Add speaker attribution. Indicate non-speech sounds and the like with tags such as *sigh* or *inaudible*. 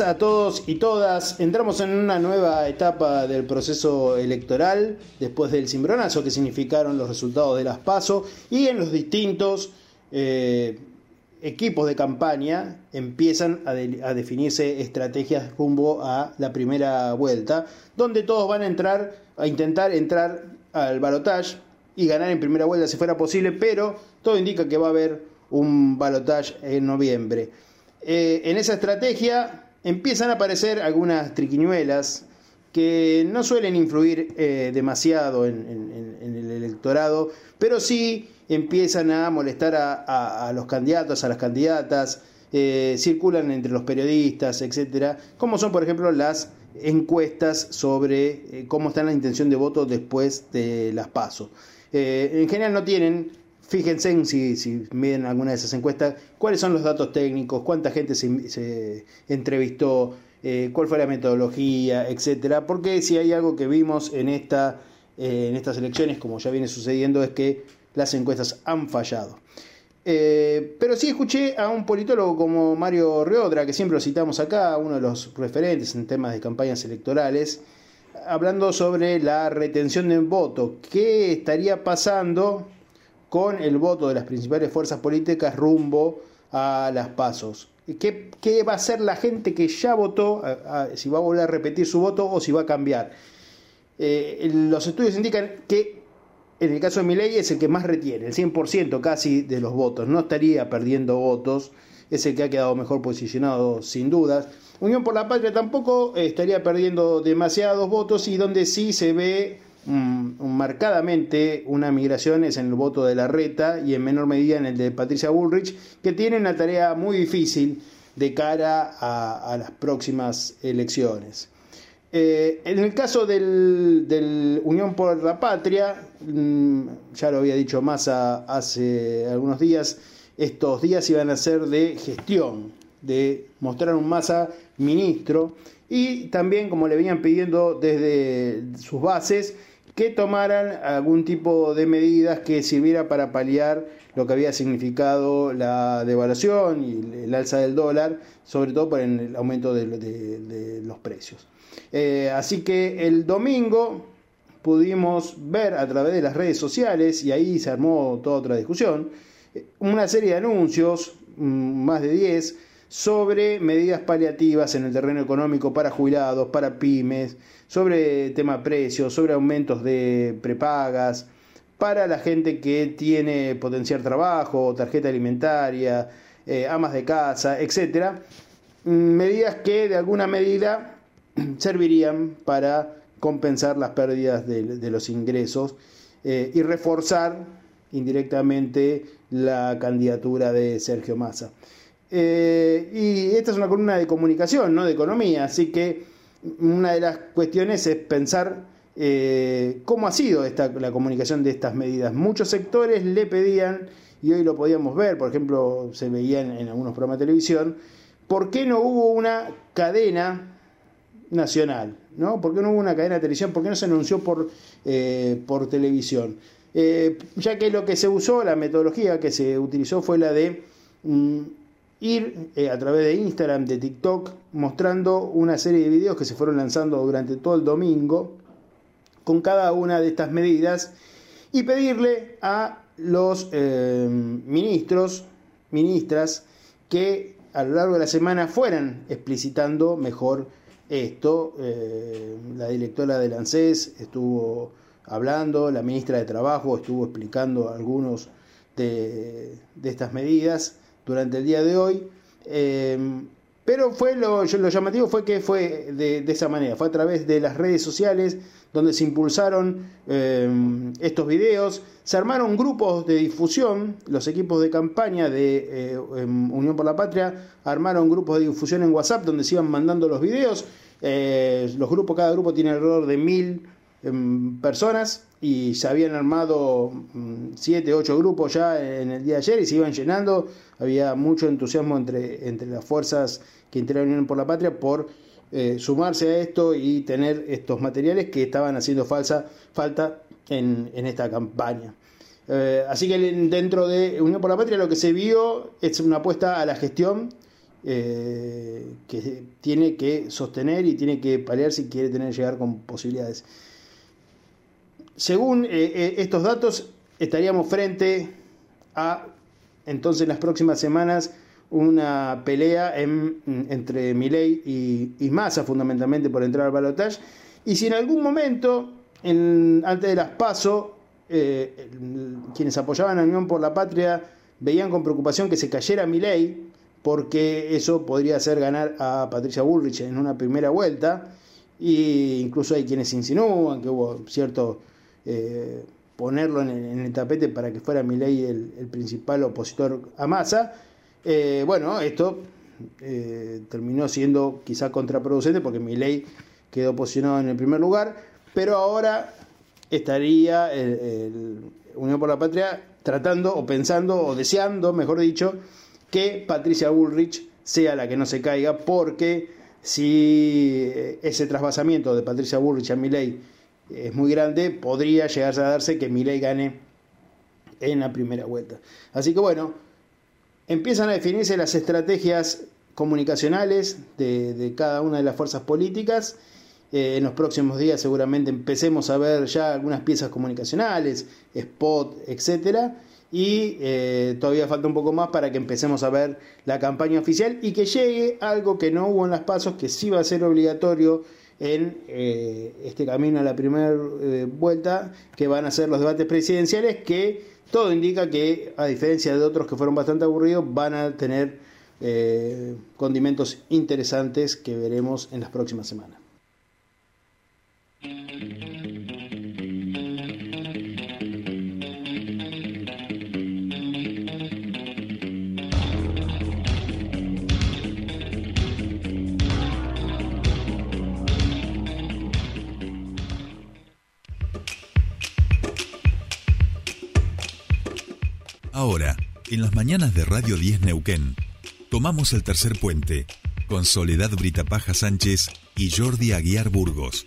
Speaker 1: A todos y todas. Entramos en una nueva etapa del proceso electoral después del cimbronazo que significaron los resultados de las PASO y en los distintos eh, equipos de campaña empiezan a, definirse estrategias rumbo a la primera vuelta, donde todos van a entrar a intentar entrar al balotage y ganar en primera vuelta si fuera posible, pero todo indica que va a haber un balotage en noviembre. Eh, en esa estrategia empiezan a aparecer algunas triquiñuelas que no suelen influir eh, demasiado en, el electorado, pero sí empiezan a molestar a, los candidatos, a las candidatas, eh, circulan entre los periodistas, etcétera, como son por ejemplo las encuestas sobre cómo está la intención de voto después de las pasos. en general no tienen Fíjense en si, si miden alguna de esas encuestas, cuáles son los datos técnicos, cuánta gente se, entrevistó, eh, cuál fue la metodología, etcétera. Porque si hay algo que vimos eh, en estas elecciones, como ya viene sucediendo, es que las encuestas han fallado. Eh, pero sí escuché a un politólogo como Mario Reodra, que siempre lo citamos acá, uno de los referentes en temas de campañas electorales, hablando sobre la retención de voto. ¿Qué estaría pasando con el voto de las principales fuerzas políticas rumbo a las pasos. ¿Qué, ¿Qué, va a hacer la gente que ya votó? si va a volver a repetir su voto o si va a cambiar. Eh, los estudios indican que en el caso de Milei es el que más retiene, el 100% casi de los votos. No estaría perdiendo votos, es el que ha quedado mejor posicionado sin dudas. Unión por la Patria tampoco estaría perdiendo demasiados votos y donde sí se ve marcadamente una migración es en el voto de la Reta y en menor medida en el de Patricia Bullrich, que tiene una tarea muy difícil de cara a, las próximas elecciones. Eh, en el caso del, Unión por la Patria, mm, ya lo había dicho Massa hace algunos días, estos días iban a ser de gestión, de mostrar un Massa ministro y también, como le venían pidiendo desde sus bases, que tomaran algún tipo de medidas que sirviera para paliar lo que había significado la devaluación y el alza del dólar, sobre todo por el aumento de, los precios. Eh, así que el domingo pudimos ver a través de las redes sociales, y ahí se armó toda otra discusión, una serie de anuncios, mm, más de 10, sobre medidas paliativas en el terreno económico para jubilados, para pymes, sobre tema precios, sobre aumentos de prepagas, para la gente que tiene potencial trabajo, tarjeta alimentaria, eh, amas de casa, etc. Mm, medidas que de alguna medida *clears throat* servirían para compensar las pérdidas de, los ingresos eh, y reforzar indirectamente la candidatura de Sergio Massa. Eh, y esta es una columna de comunicación, no de economía, así que una de las cuestiones es pensar eh, cómo ha sido esta, la comunicación de estas medidas. Muchos sectores le pedían, y hoy lo podíamos ver, por ejemplo, se veían en algunos programas de televisión, ¿por qué no hubo una cadena nacional? ¿no? ¿Por qué no hubo una cadena de televisión? ¿Por qué no se anunció por, eh, por televisión? ya que lo que se usó, la metodología que se utilizó fue la de mm, ir eh, a través de Instagram, de TikTok, mostrando una serie de videos que se fueron lanzando durante todo el domingo con cada una de estas medidas y pedirle a los eh, ministros, ministras, que a lo largo de la semana fueran explicitando mejor esto. Eh, la directora del ANSES estuvo hablando, la ministra de Trabajo estuvo explicando algunos de, de estas medidas durante el día de hoy. pero fue lo, llamativo fue que fue de, esa manera, fue a través de las redes sociales donde se impulsaron em, estos videos, se armaron grupos de difusión, los equipos de campaña de eh, em, Unión por la Patria armaron grupos de difusión en WhatsApp donde se iban mandando los videos, eh, los grupos, cada grupo tiene alrededor de mil em, personas y se habían armado mm, siete, ocho grupos ya en el día de ayer y se iban llenando, había mucho entusiasmo entre, entre las fuerzas que intervienen por la patria por eh, sumarse a esto y tener estos materiales que estaban haciendo falsa, falta en, esta campaña. Eh, así que dentro de Unión por la Patria lo que se vio es una apuesta a la gestión eh, que tiene que sostener y tiene que paliar si quiere tener llegar con posibilidades. Según estos datos, estaríamos frente a entonces en las próximas semanas una pelea entre Milei y, y, Massa, fundamentalmente por entrar al balotaje. Y si en algún momento, antes de las PASO, eh, quienes apoyaban a Unión por la Patria veían con preocupación que se cayera Milei, porque eso podría hacer ganar a Patricia Bullrich en una primera vuelta, e incluso hay quienes insinúan que hubo cierto eh, ponerlo en el, tapete para que fuera Milei el, el principal opositor a Massa. Eh, bueno, esto eh, terminó siendo quizá contraproducente porque mi ley quedó posicionado en el primer lugar, pero ahora estaría Unión por la Patria tratando o pensando o deseando, mejor dicho, que Patricia Bullrich sea la que no se caiga, porque si ese trasvasamiento de Patricia Bullrich a Milei es muy grande, podría llegarse a darse que Milei gane en la primera vuelta. Así que bueno, empiezan a definirse las estrategias comunicacionales de, cada una de las fuerzas políticas. Eh, en los próximos días seguramente empecemos a ver ya algunas piezas comunicacionales, spot, etcétera. Y eh, todavía falta un poco más para que empecemos a ver la campaña oficial y que llegue algo que no hubo en las pasos, que sí va a ser obligatorio en eh, este camino a la primera vuelta, que van a ser los debates presidenciales, que todo indica que, a diferencia de otros que fueron bastante aburridos, van a tener eh, condimentos interesantes que veremos en las próximas semanas.
Speaker 2: Ahora, en las mañanas de Radio 10 Neuquén, tomamos el tercer puente con Soledad Britapaja Sánchez y Jordi Aguiar Burgos.